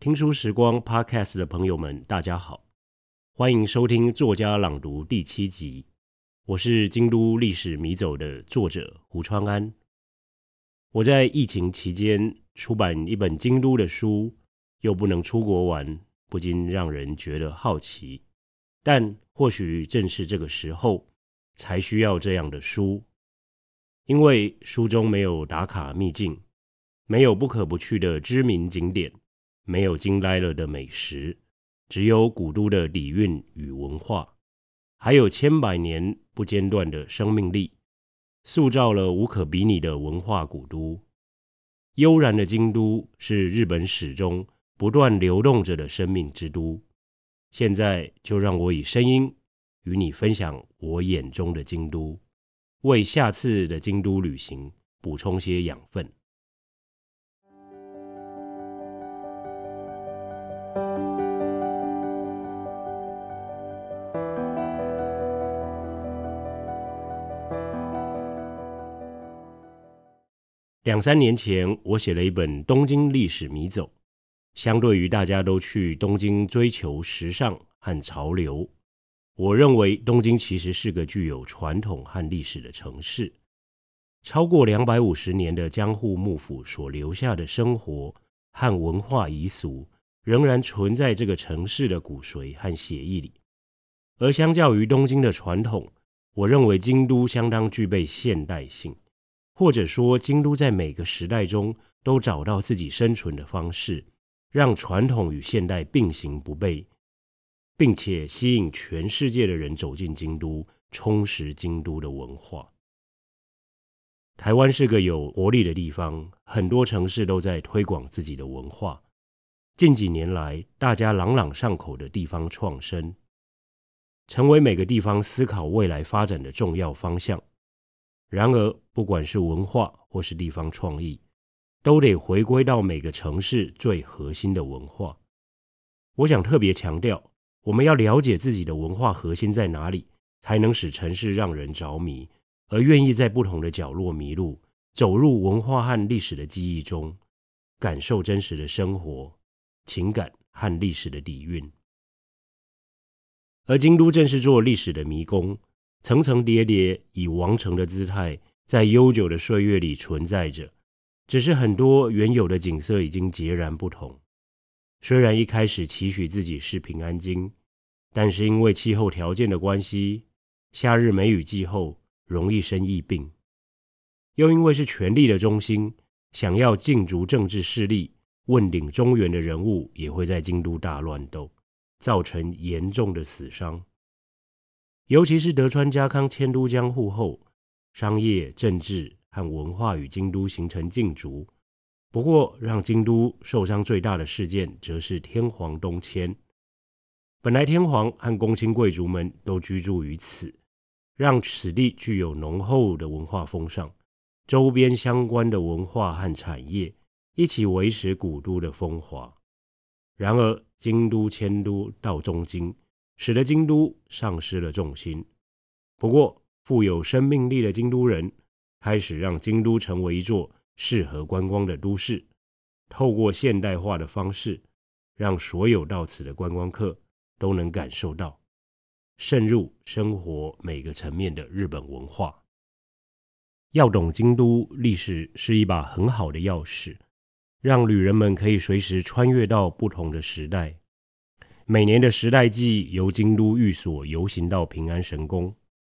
听书时光 Podcast 的朋友们，大家好，欢迎收听作家朗读第七集。我是京都历史迷走的作者胡川安。我在疫情期间出版一本京都的书，又不能出国玩，不禁让人觉得好奇。但或许正是这个时候，才需要这样的书，因为书中没有打卡秘境，没有不可不去的知名景点。没有惊呆了的美食，只有古都的底蕴与文化，还有千百年不间断的生命力，塑造了无可比拟的文化古都。悠然的京都是日本史中不断流动着的生命之都。现在就让我以声音与你分享我眼中的京都，为下次的京都旅行补充些养分。两三年前，我写了一本《东京历史迷走》。相对于大家都去东京追求时尚和潮流，我认为东京其实是个具有传统和历史的城市。超过两百五十年的江户幕府所留下的生活和文化遗俗，仍然存在这个城市的骨髓和血液里。而相较于东京的传统，我认为京都相当具备现代性。或者说，京都在每个时代中都找到自己生存的方式，让传统与现代并行不悖，并且吸引全世界的人走进京都，充实京都的文化。台湾是个有活力的地方，很多城市都在推广自己的文化。近几年来，大家朗朗上口的地方创生，成为每个地方思考未来发展的重要方向。然而，不管是文化或是地方创意，都得回归到每个城市最核心的文化。我想特别强调，我们要了解自己的文化核心在哪里，才能使城市让人着迷，而愿意在不同的角落迷路，走入文化和历史的记忆中，感受真实的生活、情感和历史的底蕴。而京都正是做历史的迷宫。层层叠叠，以王城的姿态，在悠久的岁月里存在着。只是很多原有的景色已经截然不同。虽然一开始期许自己是平安京，但是因为气候条件的关系，夏日梅雨季后容易生疫病。又因为是权力的中心，想要竞逐政治势力、问鼎中原的人物，也会在京都大乱斗，造成严重的死伤。尤其是德川家康迁都江户后，商业、政治和文化与京都形成竞逐。不过，让京都受伤最大的事件，则是天皇东迁。本来天皇和公卿贵族们都居住于此，让此地具有浓厚的文化风尚，周边相关的文化和产业一起维持古都的风华。然而，京都迁都到东京。使得京都丧失了重心。不过，富有生命力的京都人开始让京都成为一座适合观光的都市，透过现代化的方式，让所有到此的观光客都能感受到渗入生活每个层面的日本文化。要懂京都历史是一把很好的钥匙，让旅人们可以随时穿越到不同的时代。每年的时代祭由京都御所游行到平安神宫，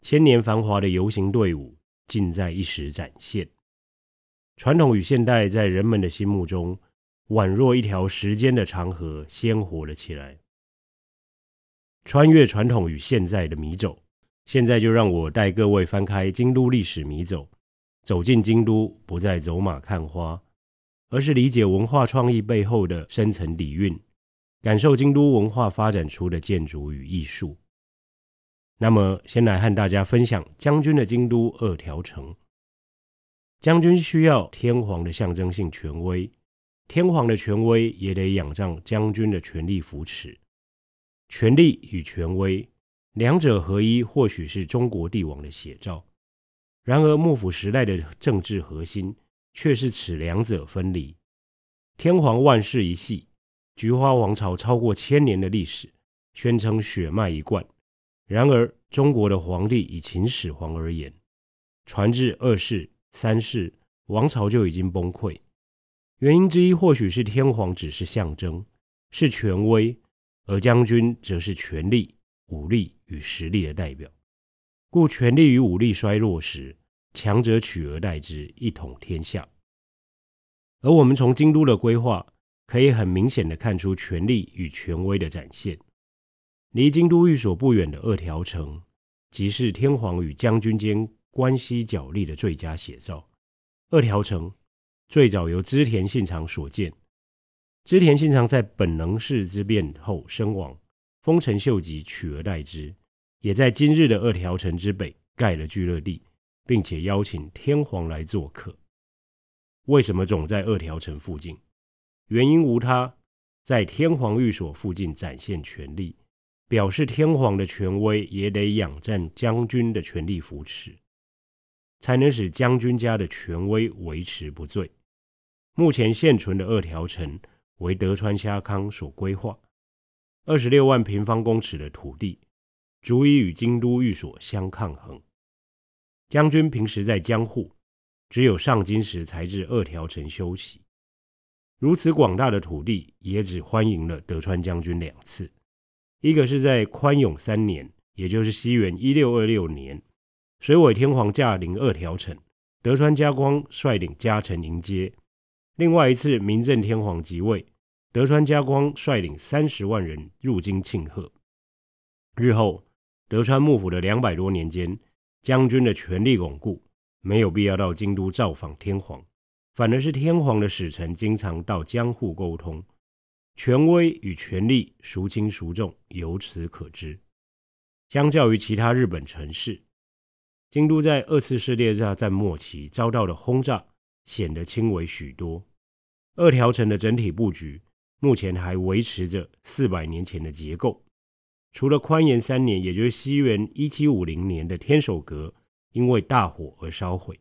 千年繁华的游行队伍尽在一时展现。传统与现代在人们的心目中，宛若一条时间的长河，鲜活了起来。穿越传统与现在的迷走，现在就让我带各位翻开《京都历史迷走》，走进京都，不再走马看花，而是理解文化创意背后的深层底蕴。感受京都文化发展出的建筑与艺术。那么，先来和大家分享将军的京都二条城。将军需要天皇的象征性权威，天皇的权威也得仰仗将军的权力扶持。权力与权威两者合一，或许是中国帝王的写照。然而，幕府时代的政治核心却是此两者分离。天皇万世一系。菊花王朝超过千年的历史，宣称血脉一贯。然而，中国的皇帝以秦始皇而言，传至二世、三世，王朝就已经崩溃。原因之一或许是天皇只是象征，是权威，而将军则是权力、武力与实力的代表。故权力与武力衰弱时，强者取而代之，一统天下。而我们从京都的规划，可以很明显的看出权力与权威的展现。离京都寓所不远的二条城，即是天皇与将军间关系角力的最佳写照。二条城。最早由织田信长所建，织田信长在本能寺之变后身亡，丰臣秀吉取而代之，也在今日的二条城之北盖了聚乐地，并且邀请天皇来做客。为什么总在二条城附近？原因无他，在天皇寓所附近展现权力，表示天皇的权威也得仰仗将军的权力扶持，才能使将军家的权威维持不坠。目前现存的二条城为德川家康所规划，二十六万平方公尺的土地，足以与京都寓所相抗衡。将军平时在江户，只有上京时才至二条城休息。如此广大的土地，也只欢迎了德川将军两次，一个是在宽永三年，也就是西元一六二六年，水尾天皇驾临二条城，德川家光率领家臣迎接。另外一次，明正天皇即位，德川家光率领三十万人入京庆贺。日后，德川幕府的两百多年间，将军的权力巩固，没有必要到京都造访天皇，反而是天皇的使臣经常到江户沟通，权威与权力孰轻孰重，由此可知。相较于其他日本城市，京都在二次世界大战末期遭到的轰炸，显得轻微许多。二条城的整体布局目前还维持着四百年前的结构，除了宽延三年，也就是西元一七五零年的天守阁因为大火而烧毁，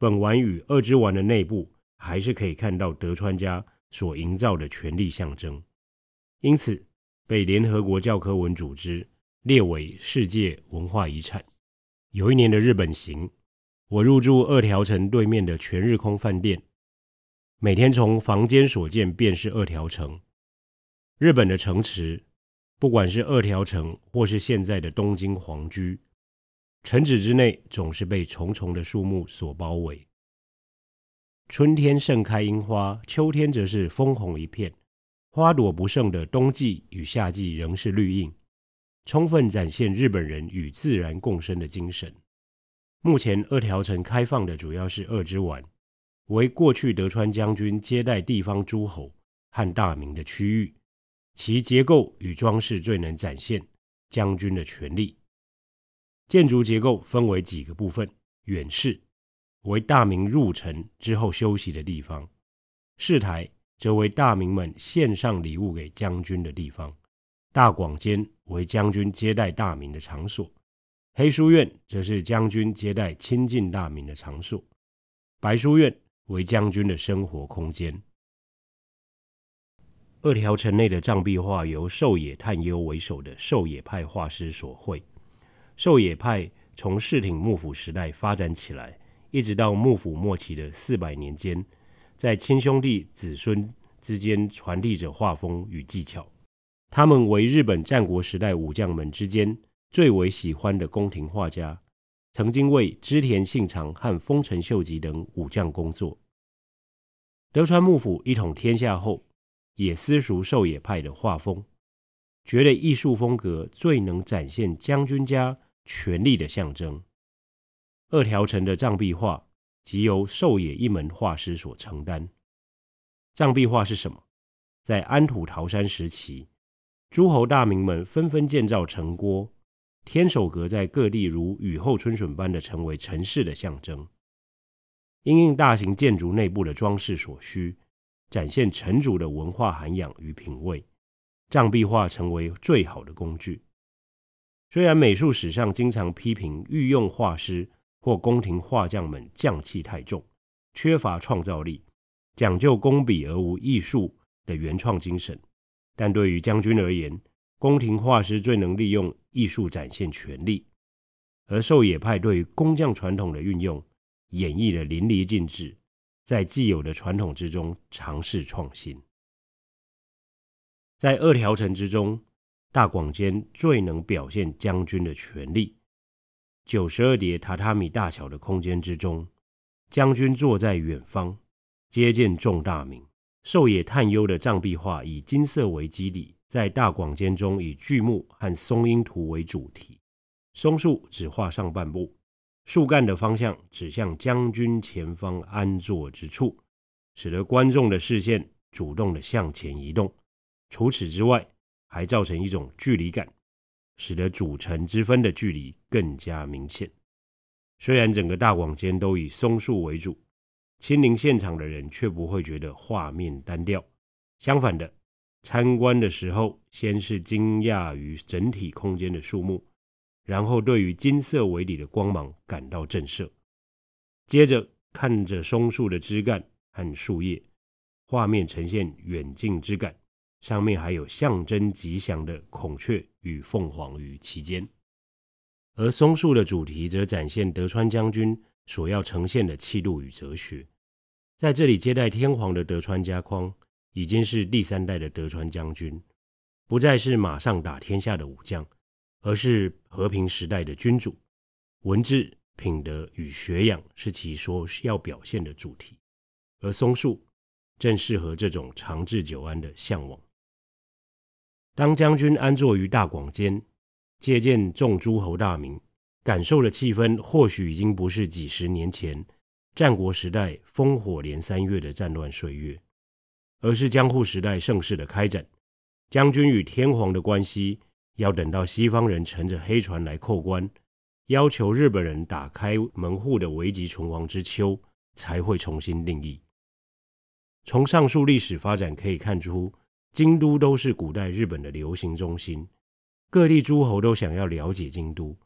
本丸与二之丸的内部还是可以看到德川家所营造的权力象征，因此被联合国教科文组织列为世界文化遗产。有一年的日本行。我入住二条城对面的全日空饭店，每天从房间所见便是二条城。日本的城池，不管是二条城或是现在的东京皇居，城址之内总是被重重的树木所包围。春天盛开樱花，秋天则是枫红一片，花朵不盛的冬季与夏季仍是绿荫，充分展现日本人与自然共生的精神。目前二条城开放的主要是二之丸，为过去德川将军接待地方诸侯和大名的区域，其结构与装饰最能展现将军的权力。建筑结构分为几个部分：远室为大明入城之后休息的地方；室台则为大明们献上礼物给将军的地方；大广间为将军接待大明的场所。黑书院则是将军接待亲近大明的场所，白书院为将军的生活空间。二条城内的障壁画由狩野探幽为首的狩野派画师所绘。狩野派从室町幕府时代发展起来，一直到幕府末期的四百年间，在亲兄弟子孙之间传递着画风与技巧。他们为日本战国时代武将们之间。最为喜欢的宫廷画家，曾经为织田信长和丰臣秀吉等武将工作。德川幕府一统天下后，也私塾狩野派的画风，觉得艺术风格最能展现将军家权力的象征。二条城的藏壁画即由狩野一门画师所承担。藏壁画是什么？在安土桃山时期，诸侯大名们纷纷建造城郭。天守阁在各地如雨后春笋般的成为城市的象征，因应大型建筑内部的装饰所需，展现城主的文化涵养与品味，藏壁画成为最好的工具。虽然美术史上经常批评御用画师或宫廷画匠们匠气太重，缺乏创造力，讲究工笔而无艺术的原创精神，但对于将军而言，宫廷画师最能利用艺术展现权力，而狩野派对工匠传统的运用，演绎得淋漓尽致，在既有的传统之中尝试创新。在二条城之中，大广间最能表现将军的权力。九十二叠榻榻米大小的空间之中，将军坐在远方，接见众大名。狩野探幽的障壁画以金色为基底，在大广间中以巨木和松樱图为主题。松树只画上半部，树干的方向指向将军前方安坐之处，使得观众的视线主动的向前移动。除此之外，还造成一种距离感。使得主城之分的距离更加明显。虽然整个大广间都以松树为主，亲临现场的人却不会觉得画面单调。相反的，参观的时候，先是惊讶于整体空间的树木，然后对于金色为底的光芒感到震慑，接着看着松树的枝干和树叶，画面呈现远近之感。上面还有象征吉祥的孔雀与凤凰于其间，而松树的主题则展现德川将军所要呈现的气度与哲学。在这里接待天皇的德川家康，已经是第三代的德川将军，不再是马上打天下的武将，而是和平时代的君主。文治、品德与学养是其说要表现的主题，而松树正适合这种长治久安的向往。当将军安坐于大广间，接见众诸侯大名，感受的气氛或许已经不是几十年前战国时代烽火连三月的战乱岁月，而是江户时代盛世的开展。将军与天皇的关系，要等到西方人乘着黑船来扣关，要求日本人打开门户的危急存亡之秋，才会重新定义。从上述历史发展可以看出。京都都是古代日本的流行中心，各地诸侯都想要了解京都，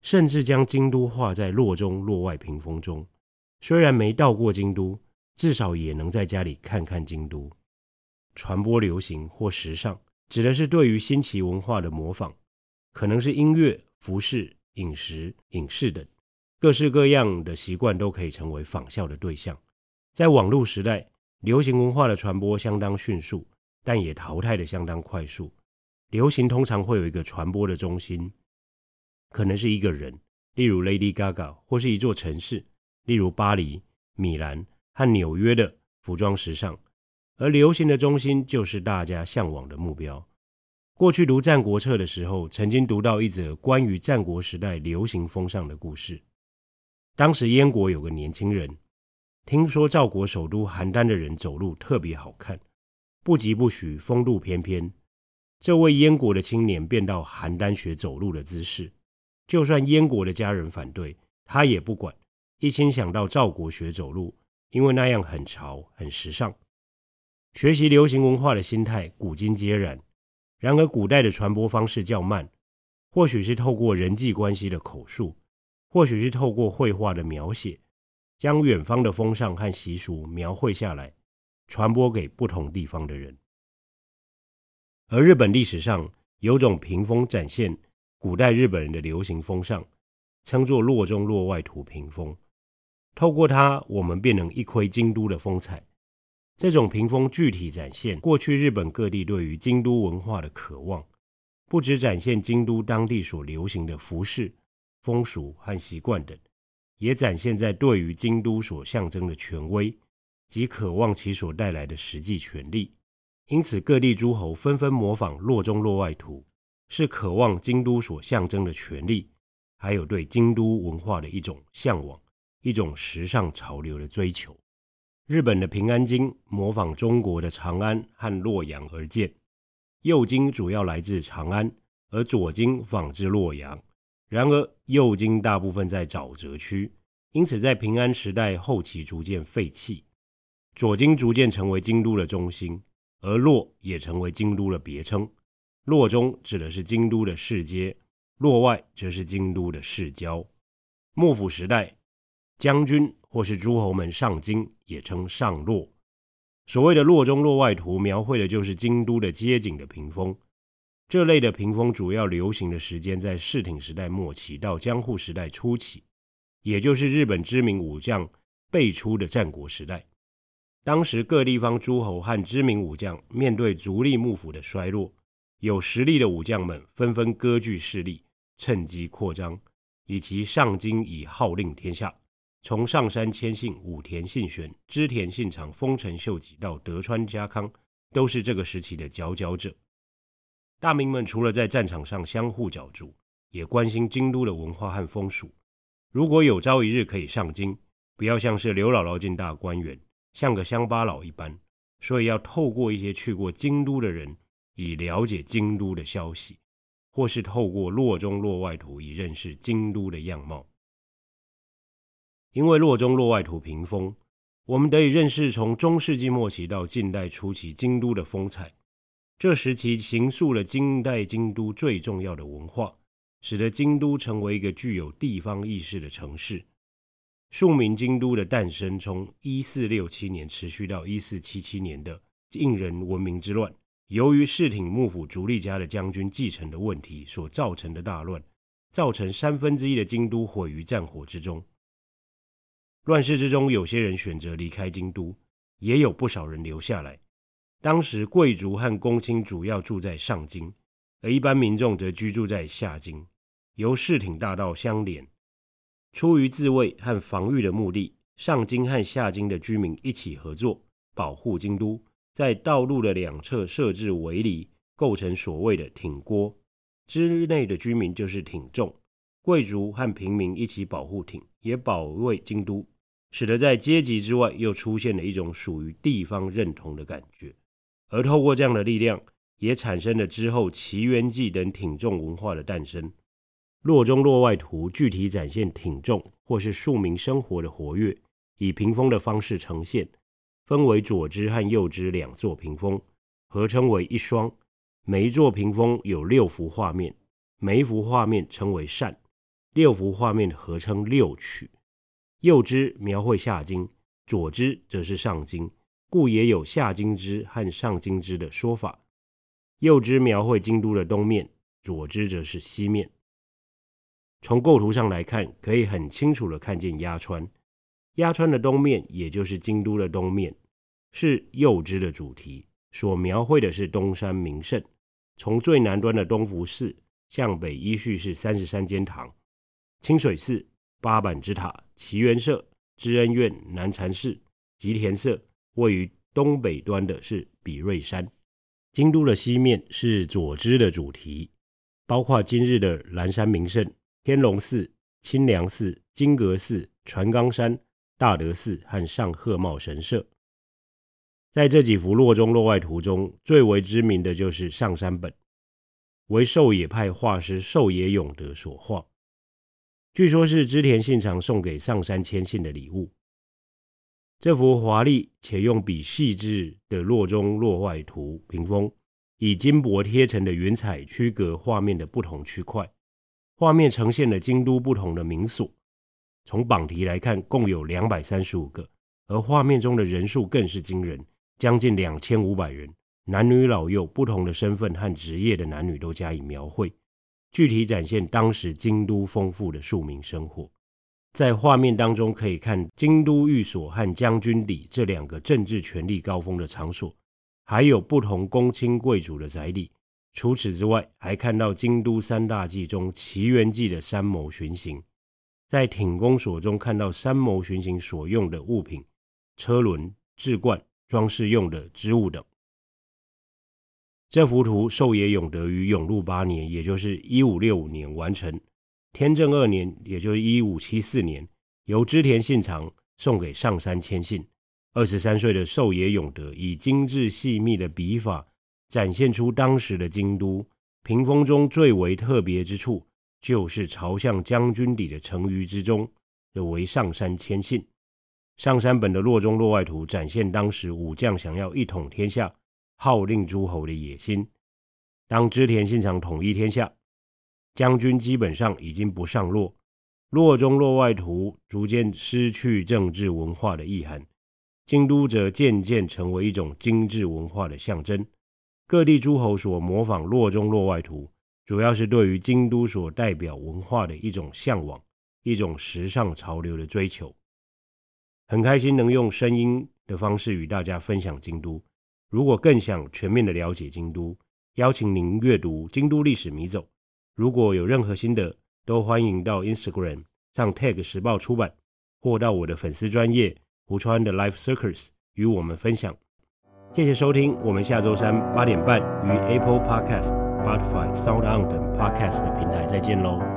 甚至将京都画在洛中洛外屏风中。虽然没到过京都，至少也能在家里看看京都。传播流行或时尚，指的是对于新奇文化的模仿，可能是音乐、服饰、饮食、影视等，各式各样的习惯都可以成为仿效的对象。在网络时代，流行文化的传播相当迅速。但也淘汰的相当快速。流行通常会有一个传播的中心，可能是一个人，例如 Lady Gaga，或是一座城市，例如巴黎、米兰和纽约的服装时尚。而流行的中心就是大家向往的目标。过去读《战国策》的时候，曾经读到一则关于战国时代流行风尚的故事。当时燕国有个年轻人，听说赵国首都邯郸的人走路特别好看。不疾不徐，风度翩翩。这位燕国的青年便到邯郸学走路的姿势。就算燕国的家人反对，他也不管，一心想到赵国学走路，因为那样很潮、很时尚。学习流行文化的心态，古今皆然。然而，古代的传播方式较慢，或许是透过人际关系的口述，或许是透过绘画的描写，将远方的风尚和习俗描绘下来。传播给不同地方的人，而日本历史上有种屏风展现古代日本人的流行风尚，称作“洛中洛外图屏风”。透过它，我们便能一窥京都的风采。这种屏风具体展现过去日本各地对于京都文化的渴望，不只展现京都当地所流行的服饰、风俗和习惯等，也展现在对于京都所象征的权威。及渴望其所带来的实际权力，因此各地诸侯纷纷模仿“洛中洛外图”，是渴望京都所象征的权力，还有对京都文化的一种向往，一种时尚潮流的追求。日本的平安京模仿中国的长安和洛阳而建，右京主要来自长安，而左京仿制洛阳。然而右京大部分在沼泽区，因此在平安时代后期逐渐废弃。左京逐渐成为京都的中心，而洛也成为京都的别称。洛中指的是京都的市街，洛外则是京都的市郊。幕府时代，将军或是诸侯们上京，也称上洛。所谓的洛中洛外图，描绘的就是京都的街景的屏风。这类的屏风主要流行的时间在室町时代末期到江户时代初期，也就是日本知名武将辈出的战国时代。当时各地方诸侯和知名武将面对足利幕府的衰落，有实力的武将们纷纷割据势力，趁机扩张，以及上京以号令天下。从上山谦信、武田信玄、织田信长、丰臣秀吉到德川家康，都是这个时期的佼佼者。大名们除了在战场上相互角逐，也关心京都的文化和风俗。如果有朝一日可以上京，不要像是刘姥姥进大观园，像个乡巴佬一般。所以要透过一些去过京都的人，以了解京都的消息，或是透过洛中洛外图，以认识京都的样貌。因为洛中洛外图屏风，我们得以认识从中世纪末期到近代初期京都的风采。这时期形塑了近代京都最重要的文化，使得京都成为一个具有地方意识的城市。庶民京都的诞生，从一四六七年持续到一四七七年的应仁文明之乱，由于室町幕府足利家的将军继承的问题所造成的大乱，造成三分之一的京都毁于战火之中。乱世之中，有些人选择离开京都，也有不少人留下来。当时贵族和公卿主要住在上京，而一般民众则居住在下京，由室町大道相连。出于自卫和防御的目的，上京和下京的居民一起合作，保护京都，在道路的两侧设置围篱，构成所谓的挺郭。之内的居民就是挺众，贵族和平民一起保护挺，也保卫京都。使得在阶级之外又出现了一种属于地方认同的感觉，而透过这样的力量，也产生了之后祇园祭等挺众文化的诞生。洛中洛外图具体展现町众或是庶民生活的活跃，以屏风的方式呈现，分为左支和右支两座屏风，合称为一双。每一座屏风有六幅画面，每一幅画面称为扇，六幅画面合称六曲。右支描绘下京，左支则是上京，故也有下京支和上京支的说法。右支描绘京都的东面，左支则是西面。从构图上来看，可以很清楚地看见鸭川。鸭川的东面，也就是京都的东面，是右支的主题，所描绘的是东山名胜。从最南端的东福寺向北依序是三十三间堂，清水寺。八坂之塔、祇园社、知恩院、南禅寺、吉田社，位于东北端的是比瑞山。京都的西面是左支的主题，包括今日的岚山名胜、天龙寺、清凉寺、金阁寺、船冈山、大德寺和上贺茂神社。在这几幅洛中洛外图中，最为知名的就是上山本，为狩野派画师狩野永德所画。据说，是织田信长送给上杉谦信的礼物。这幅华丽且用笔细致的洛中洛外图屏风，以金箔贴成的云彩区隔画面的不同区块。画面呈现了京都不同的名所。从榜题来看，共有两百三十五个，而画面中的人数更是惊人，将近两千五百人，男女老幼、不同的身份和职业的男女都加以描绘。具体展现当时京都丰富的庶民生活，在画面当中可以看京都御所和将军邸这两个政治权力高峰的场所，还有不同公卿贵族的宅邸。除此之外，还看到京都三大祭中奇缘祭的三谋巡行，在挺公所中看到三谋巡行所用的物品、车轮、置罐、装饰用的织物等。这幅图，寿野永德于永禄八年，也就是一五六五年完成。天正二年，也就是一五七四年，由织田信长送给上杉谦信。二十三岁的寿野永德以精致细密的笔法，展现出当时的京都。屏风中最为特别之处，就是朝向将军邸的城隅之中，的为上杉谦信。上山本的洛中洛外图展现当时武将想要一统天下。号令诸侯的野心。当织田信长统一天下，将军基本上已经不上洛，洛中洛外图逐渐失去政治文化的意涵，京都则渐渐成为一种精致文化的象征。各地诸侯所模仿洛中洛外图，主要是对于京都所代表文化的一种向往，一种时尚潮流的追求。很开心能用声音的方式与大家分享京都。如果更想全面的了解京都，邀请您阅读《京都历史迷走》。如果有任何心得，都欢迎到 Instagram 上 tag 时报出版，或到我的粉丝专业胡川的 Life Circus 与我们分享。谢谢收听，我们下周三八点半于 Apple Podcast、Spotify、SoundOn 等 Podcast 的平台再见喽。